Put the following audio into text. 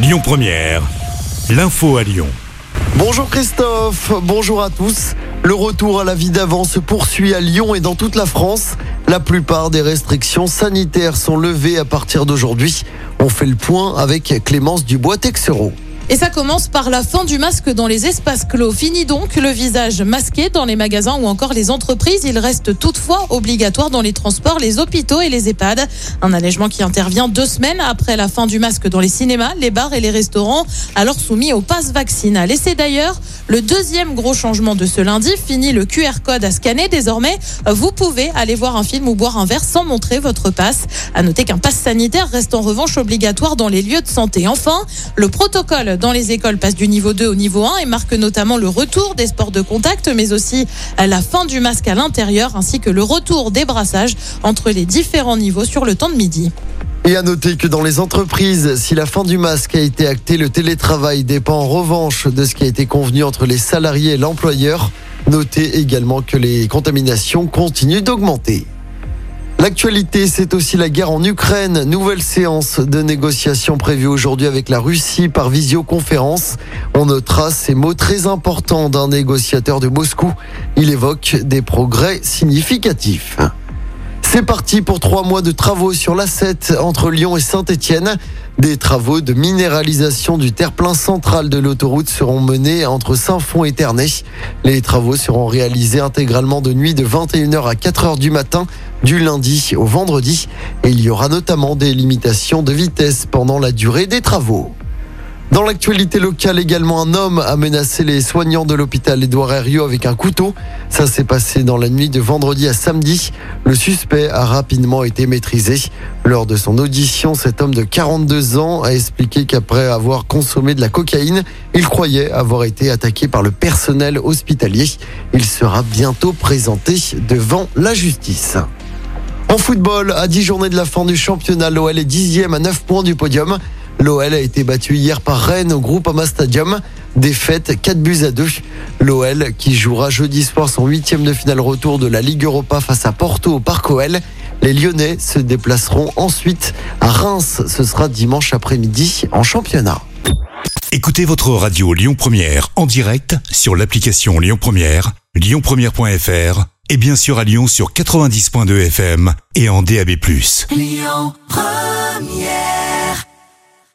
Lyon Première, l'info à Lyon. Bonjour Christophe, bonjour à tous. Le retour à la vie d'avant se poursuit à Lyon et dans toute la France. La plupart des restrictions sanitaires sont levées à partir d'aujourd'hui. On fait le point avec Clémence Dubois-Texereau. Et ça commence par la fin du masque dans les espaces clos. Fini donc le visage masqué dans les magasins ou encore les entreprises. Il reste toutefois obligatoire dans les transports, les hôpitaux et les EHPAD. Un allègement qui intervient deux semaines après la fin du masque dans les cinémas, les bars et les restaurants, alors soumis au pass vaccinal. Et c'est d'ailleurs le deuxième gros changement de ce lundi. Fini le QR code à scanner. Désormais, vous pouvez aller voir un film ou boire un verre sans montrer votre passe. À noter qu'un pass sanitaire reste en revanche obligatoire dans les lieux de santé. Enfin, le protocole dans les écoles passe du niveau 2 au niveau 1 et marque notamment le retour des sports de contact, mais aussi la fin du masque à l'intérieur ainsi que le retour des brassages entre les différents niveaux sur le temps de midi. Et à noter que dans les entreprises, si la fin du masque a été actée, le télétravail dépend en revanche de ce qui a été convenu entre les salariés et l'employeur. Notez également que les contaminations continuent d'augmenter. L'actualité, c'est aussi la guerre en Ukraine. Nouvelle séance de négociations prévue aujourd'hui avec la Russie par visioconférence. On notera ces mots très importants d'un négociateur de Moscou. Il évoque des progrès significatifs. C'est parti pour trois mois de travaux sur l'A7 entre Lyon et Saint-Étienne. Des travaux de minéralisation du terre-plein central de l'autoroute seront menés entre Saint-Fond et Ternay. Les travaux seront réalisés intégralement de nuit de 21h à 4h du matin, du lundi au vendredi. Et il y aura notamment des limitations de vitesse pendant la durée des travaux. Dans l'actualité locale également, un homme a menacé les soignants de l'hôpital Édouard Herriot avec un couteau. Ça s'est passé dans la nuit de vendredi à samedi. Le suspect a rapidement été maîtrisé. Lors de son audition, cet homme de 42 ans a expliqué qu'après avoir consommé de la cocaïne, il croyait avoir été attaqué par le personnel hospitalier. Il sera bientôt présenté devant la justice. En football, à 10 journées de la fin du championnat, l'OL est dixième à 9 points du podium. L'OL a été battu hier par Rennes au groupe Ama Stadium. Défaite 4 buts à 2. L'OL qui jouera jeudi soir son huitième de finale retour de la Ligue Europa face à Porto au Parc OL. Les Lyonnais se déplaceront ensuite à Reims. Ce sera dimanche après-midi en championnat. Écoutez votre radio Lyon Première en direct sur l'application Lyon Première, lyonpremière.fr et bien sûr à Lyon sur 90.2 FM et en DAB+. Lyon Première